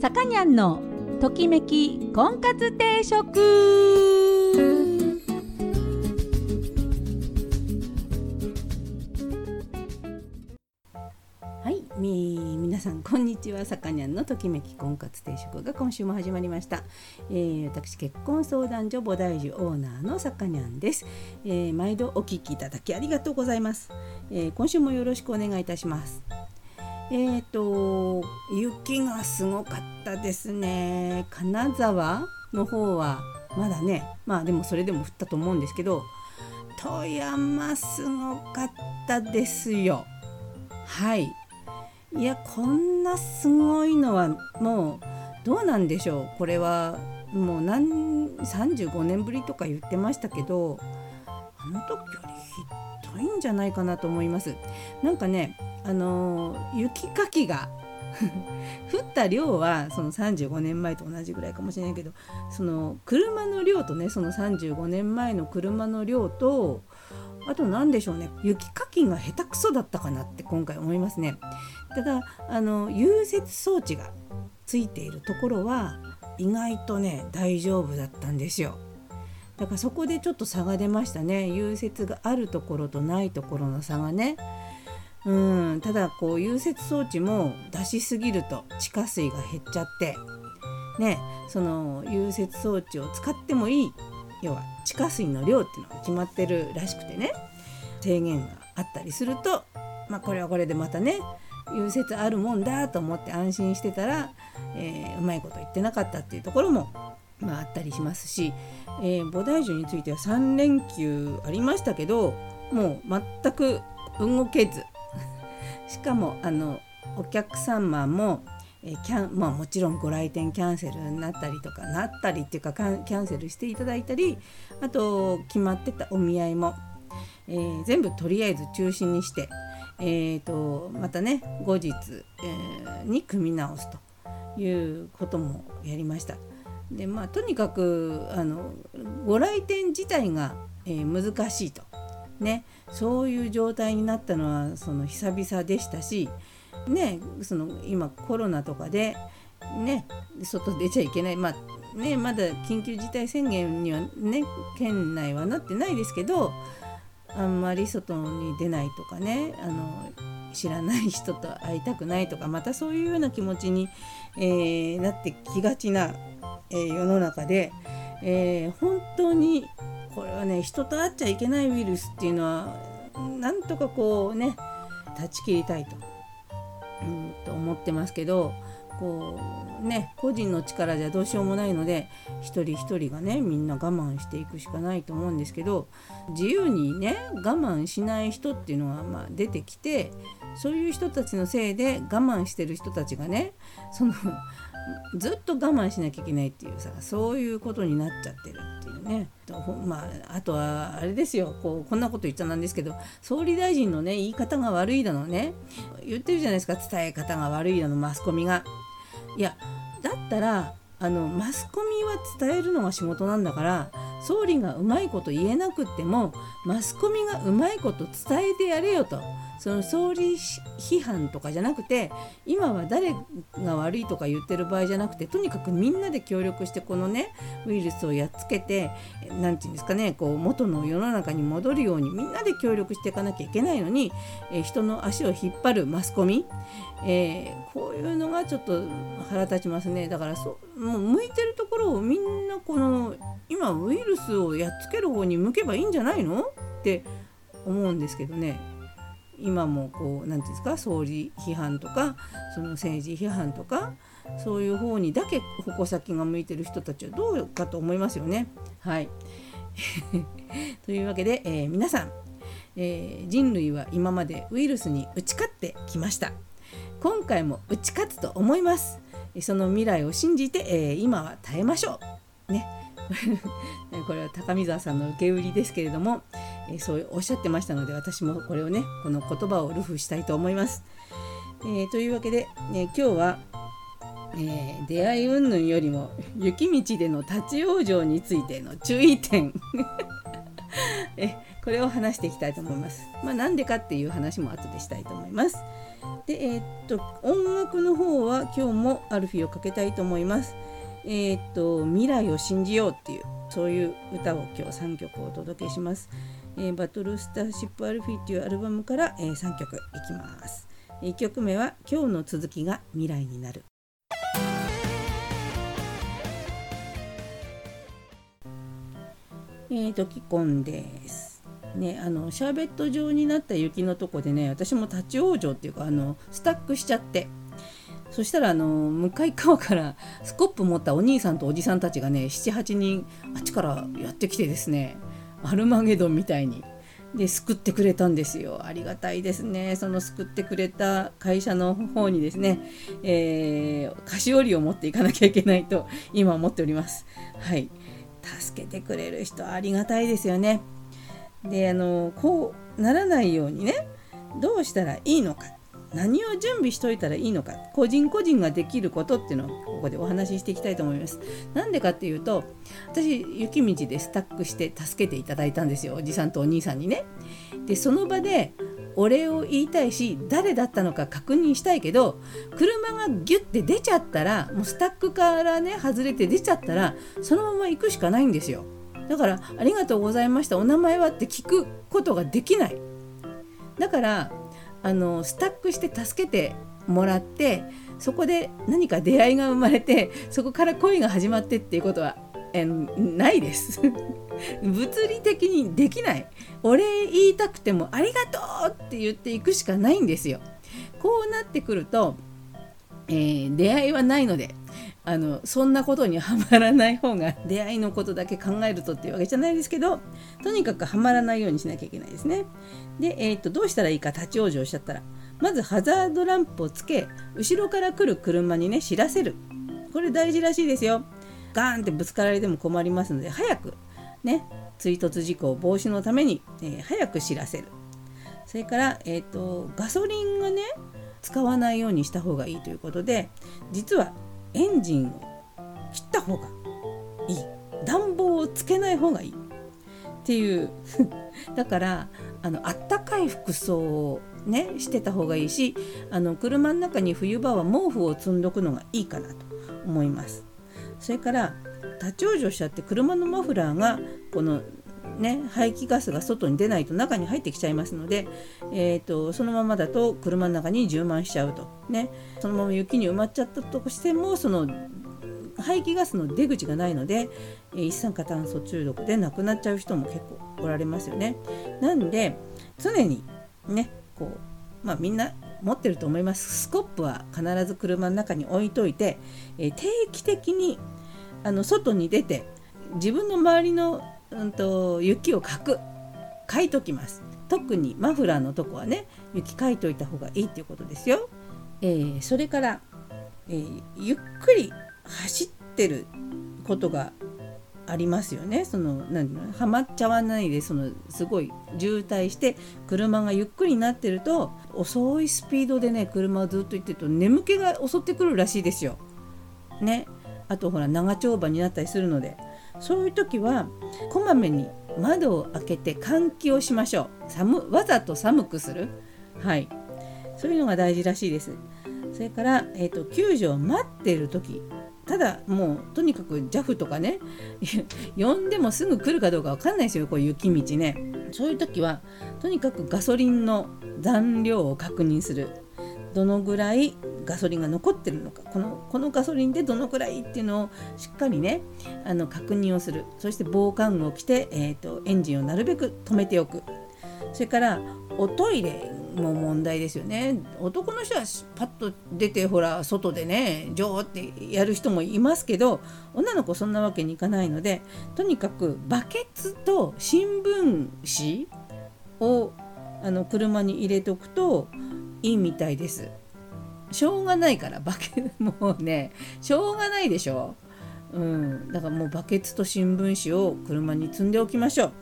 さかにゃんのときめき婚活定食。はいみ皆さんこんにちは。さかにゃんのときめき婚活定食が今週も始まりました、えー、私結婚相談所菩提樹オーナーのさかにゃんです、えー、毎度お聞きいただきありがとうございます、えー、今週もよろしくお願いいたします。えーと、雪がすごかったですね。金沢の方はまだねまあでもそれでも降ったと思うんですけど富山すごかったですよ。はい。いやこんなすごいのはもうどうなんでしょう。これはもう何35年ぶりとか言ってましたけどあの時よりひどいんじゃないかなと思います。なんかねあの雪かきが 降った量はその35年前と同じぐらいかもしれないけどその車の量とねその35年前の車の量とあと何でしょうね雪かきが下手くそだったかなって今回思いますね。ただあの融雪装置がついているところは意外とね大丈夫だったんですよ。だからそこでちょっと差が出ましたね。融雪があるところとないところの差がね。うん。ただこう融雪装置も出しすぎると地下水が減っちゃって。ね。その融雪装置を使ってもいい。要は地下水の量っていうのが決まってるらしくてね。制限があったりするとまあこれはこれでまたね融雪あるもんだと思って安心してたら、えー、うまいこと言ってなかったっていうところも、まあ、あったりしますし、えー、菩提樹については3連休ありましたけどもう全く動けず しかもあのお客様もえキャンまあ、もちろんご来店キャンセルになったりとかなったりっていうかキャンセルしていただいたりあと決まってたお見合いも、えー、全部とりあえず中止にして、えーと、またね後日、えー、に組み直すということもやりました。でまあとにかくあのご来店自体が、えー、難しいと。ね、そういう状態になったのはその久々でしたし、ね、その今コロナとかで、ね、外出ちゃいけない、まあね、まだ緊急事態宣言には、ね、県内はなってないですけどあんまり外に出ないとかねあの知らない人と会いたくないとかまたそういうような気持ちに、えー、なってきがちな、えー、世の中で、えー、本当にこれはね人と会っちゃいけないウイルスっていうのはなんとかこうね断ち切りたいと,、うん、と思ってますけどこうね個人の力じゃどうしようもないので一人一人がねみんな我慢していくしかないと思うんですけど自由にね我慢しない人っていうのはまあ出てきてそういう人たちのせいで我慢してる人たちがねそのずっと我慢しなきゃいけないっていうさそういうことになっちゃってるっていうね。まああとはあれですよ。こうこんなこと言っちゃなんですけど総理大臣のね言い方が悪いだのね。言ってるじゃないですか。伝え方が悪いだのマスコミが。いやだったらあのマスコミは伝えるのが仕事なんだから総理がうまいこと言えなくってもマスコミがうまいこと伝えてやれよと。その総理批判とかじゃなくて今は誰が悪いとか言ってる場合じゃなくてとにかくみんなで協力してこのねウイルスをやっつけて何て言うんですかねこう元の世の中に戻るようにみんなで協力していかなきゃいけないのに、え、人の足を引っ張るマスコミ、えー、こういうのがちょっと腹立ちますね。だからそもう向いてるところをみんなこの今ウイルスをやっつける方に向けばいいんじゃないの？って思うんですけどね今もこう何て言うんですか？総理批判とかその政治批判とかそういう方にだけ矛先が向いてる人たちはどうかと思いますよね。はい というわけで、えー、皆さん、えー、人類は今までウイルスに打ち勝ってきました。今回も打ち勝つと思います。その未来を信じて、えー、今は耐えましょう。ね。これは高見沢さんの受け売りですけれども、えそうおっしゃってましたので私もこれをねこの言葉をルフしたいと思います。え、というわけで、ね、今日は、え、出会い云々よりも雪道での立ち往生についての注意点 えこれを話していきたいと思います。まあ、なんでかっていう話も後でしたいと思います。でえー、っと音楽の方は今日もアルフィーをかけたいと思います。えー、っと未来を信じようっていうそういう歌を今日3曲お届けします。えー、バトルスターシップアルフィーっていうアルバムから、えー、3曲いきます。1曲目は今日の続きが未来になる。えーと、キコンです。ね、あのシャーベット状になった雪のとこでね私も立ち往生っていうかあのスタックしちゃってそしたらあの向かい側からスコップ持ったお兄さんとおじさんたちがね78人あっちからやってきてですねアルマゲドンみたいに。で救ってくれたんですよ。ありがたいですね。その救ってくれた会社の方にですね、えー、菓子折りを持っていかなきゃいけないと今思っております。はい。助けてくれる人ありがたいですよね。であのこうならないようにねどうしたらいいのか。何を準備しといたらいいのか個人個人ができることっていうのをここでお話ししていきたいと思います。なんでかっていうと私雪道でスタックして助けていただいたんですよおじさんとお兄さんにね。でその場でお礼を言いたいし誰だったのか確認したいけど車がギュッて出ちゃったらもうスタックからね外れて出ちゃったらそのまま行くしかないんですよだから「ありがとうございましたお名前は?」って聞くことができないだからあのスタックして助けてもらってそこで何か出会いが生まれて そこから恋が始まってっていうことはえないです。物理的にできない。お礼言いたくてもありがとうって言っていくしかないんですよ。こうなってくると、えー、出会いはないのであのそんなことにはまらない方が出会いのことだけ考えるとっていうわけじゃないですけどとにかくはまらないようにしなきゃいけないですね。で、えーと、とどうしたらいいか立ち往生しちゃったらまずハザードランプをつけ後ろから来る車にね知らせる。これ大事らしいですよ。ガーンってぶつかられても困りますので早くね追突事故防止のために、えー、早く知らせる。それから、えーと、ガソリンがね使わないようにした方がいいということで実はエンジンを切った方がいい。暖房をつけない方がいいっていう。だからあのあったかい服装をねしてた方がいいしあの車の中に冬場は毛布を積んどくのがいいかなと思います。それから立ち往生しちゃって車のマフラーがこのね、排気ガスが外に出ないと中に入ってきちゃいますので、えーと、そのままだと車の中に充満しちゃうと、ね、そのまま雪に埋まっちゃったとしてもその排気ガスの出口がないので、一酸化炭素中毒で亡くなっちゃう人も結構おられますよね。なんで常にねこう、まあ、みんな持ってると思いますスコップは必ず車の中に置いといて、え、定期的にあの外に出て自分の周りの、うんと、雪をかく。かいときます。特にマフラーのとこはね雪かいといた方がいいっていうことですよ、えー、それから、えー、ゆっくり走ってることがありますよね。その何の？はまっちゃわないでそのすごい渋滞して車がゆっくりになってると遅いスピードでね車をずっと行ってると眠気が襲ってくるらしいですよ。ね。あとほら長丁場になったりするので。そういう時はこまめに窓を開けて換気をしましょう。寒わざと寒くする。はい。そういうのが大事らしいです。それから、えーと、救助を待っている時。ただもうとにかく JAF とかね 呼んでもすぐ来るかどうか分かんないですよ。こう雪道ね。そういう時はとにかくガソリンの残量を確認する。どのぐらいガソリンが残ってるのか。このこのガソリンでどのくらいっていうのをしっかりねあの確認をする。そして防寒具を着て、えーと、エンジンをなるべく止めておく。それからおトイレも問題ですよね。男の人はパッと出てほら外でねジョーってやる人もいますけど女の子そんなわけにいかないのでとにかくバケツと新聞紙をあの車に入れておくといいみたいです。しょうがないからバケ もうねしょうがないでしょ。うん、だからもうバケツと新聞紙を車に積んでおきましょう。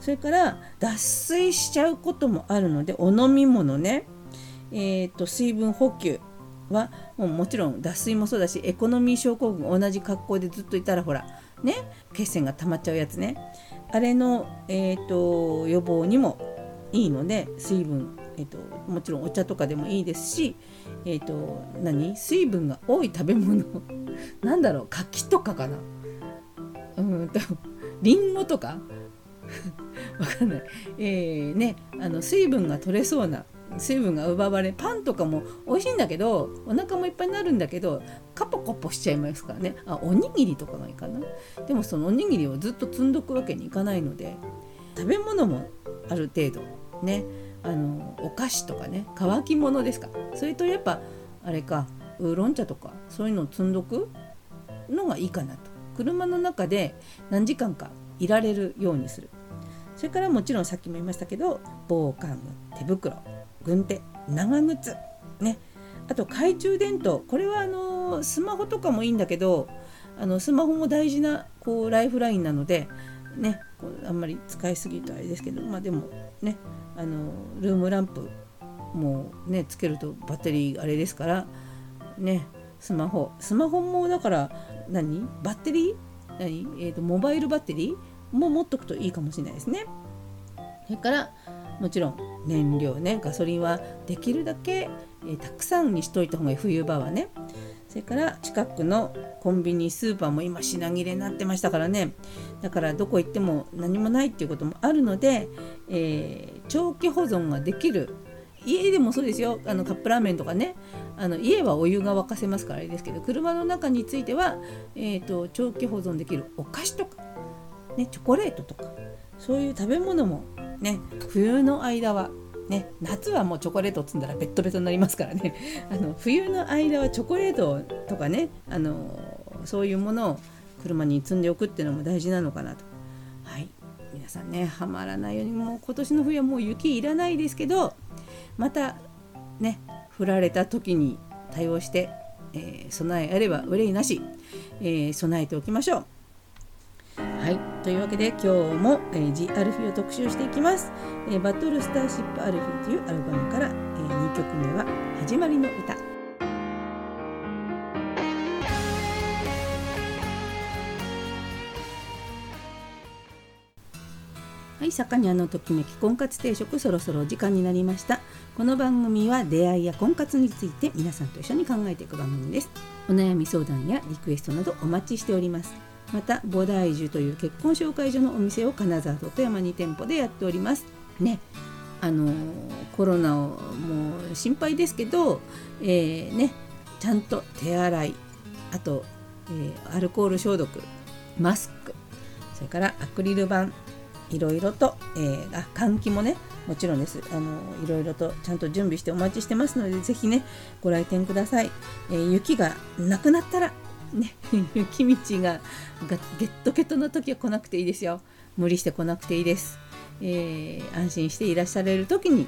それから脱水しちゃうこともあるのでお飲み物ね、えーと、水分補給はもうもちろん脱水もそうだしエコノミー症候群同じ格好でずっといたらほらね血栓が溜まっちゃうやつねあれの、えーと予防にもいいので水分えーと、もちろんお茶とかでもいいですし、えーと、何？水分が多い食べ物。なんだろう？柿とかかな。うんとりんごとか？わかんない、えーね、あの水分が取れそうな水分が奪われパンとかも美味しいんだけどお腹もいっぱいになるんだけどカポカポしちゃいますからね。あおにぎりとかがいいかな。でもそのおにぎりをずっと積んどくわけにいかないので食べ物もある程度ね。あのお菓子とかね乾き物ですか。それとやっぱあれかウーロン茶とかそういうのを積んどくのがいいかなと。車の中で何時間かいられるようにする。それからもちろんさっきも言いましたけど防寒具手袋軍手長靴ね。あと懐中電灯。これはあのスマホとかもいいんだけどあのスマホも大事なこうライフラインなのでねあんまり使いすぎるとあれですけどまあでもね。あのルームランプもねつけるとバッテリーあれですからねスマホ。スマホもだから何？バッテリー？何、えーと、モバイルバッテリーも持っとくといいかもしれないですね。それからもちろん燃料ねガソリンはできるだけ、えー、たくさんにしといた方がいい。冬場はね。それから近くのコンビニスーパーも今品切れになってましたからね。だからどこ行っても何もないっていうこともあるので、えー、長期保存ができる。家でもそうですよ。あのカップラーメンとかね。あの家はお湯が沸かせますからあれですけど車の中については、えーと、長期保存できるお菓子とか、ね、チョコレートとかそういう食べ物もね冬の間はね、夏はもうチョコレートを積んだらベッドベトになりますからね あの冬の間はチョコレートとかねあのそういうものを車に積んでおくっていうのも大事なのかなと。はい皆さんねはまらないようにもう今年の冬はもう雪いらないですけどまたね降られた時に対応して、えー、備えあれば憂いなし、えー、備えておきましょう。というわけで今日も、えー、ジ・アルフィを特集していきます、えー、バトルスターシップ・アルフィというアルバムから、えー、2曲目は「始まりの歌」はい、坂にあのときめき婚活定食そろそろお時間になりました。この番組は出会いや婚活について皆さんと一緒に考えていく番組です。お悩み相談やリクエストなどお待ちしております。また菩提樹という結婚紹介所のお店を金沢と富山に店舗でやっております。ねあのコロナをもう心配ですけど、えー、ねちゃんと手洗いあと、えー、アルコール消毒マスクそれからアクリル板いろいろと、えー、あ換気もねもちろんです。あのいろいろとちゃんと準備してお待ちしてますのでぜひねご来店ください、えー、雪がなくなったら ね、雪道がゲットゲットの時は来なくていいですよ。無理して来なくていいです、えー、安心していらっしゃれる時に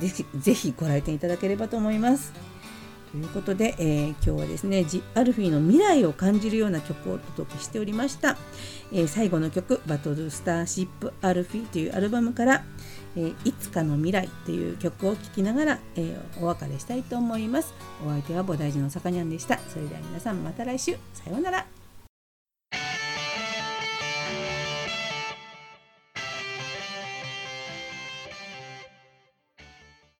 ぜひぜひご来店いただければと思います。ということで、えー、今日はですねジ・アルフィーの未来を感じるような曲をお届けしておりました、えー、最後の曲「バトルスターシップ・アルフィー」というアルバムから「えー、いつかの未来という曲を聴きながら、えー、お別れしたいと思います。お相手は菩提寺のさかにゃんでした。それでは皆さんまた来週。さようなら。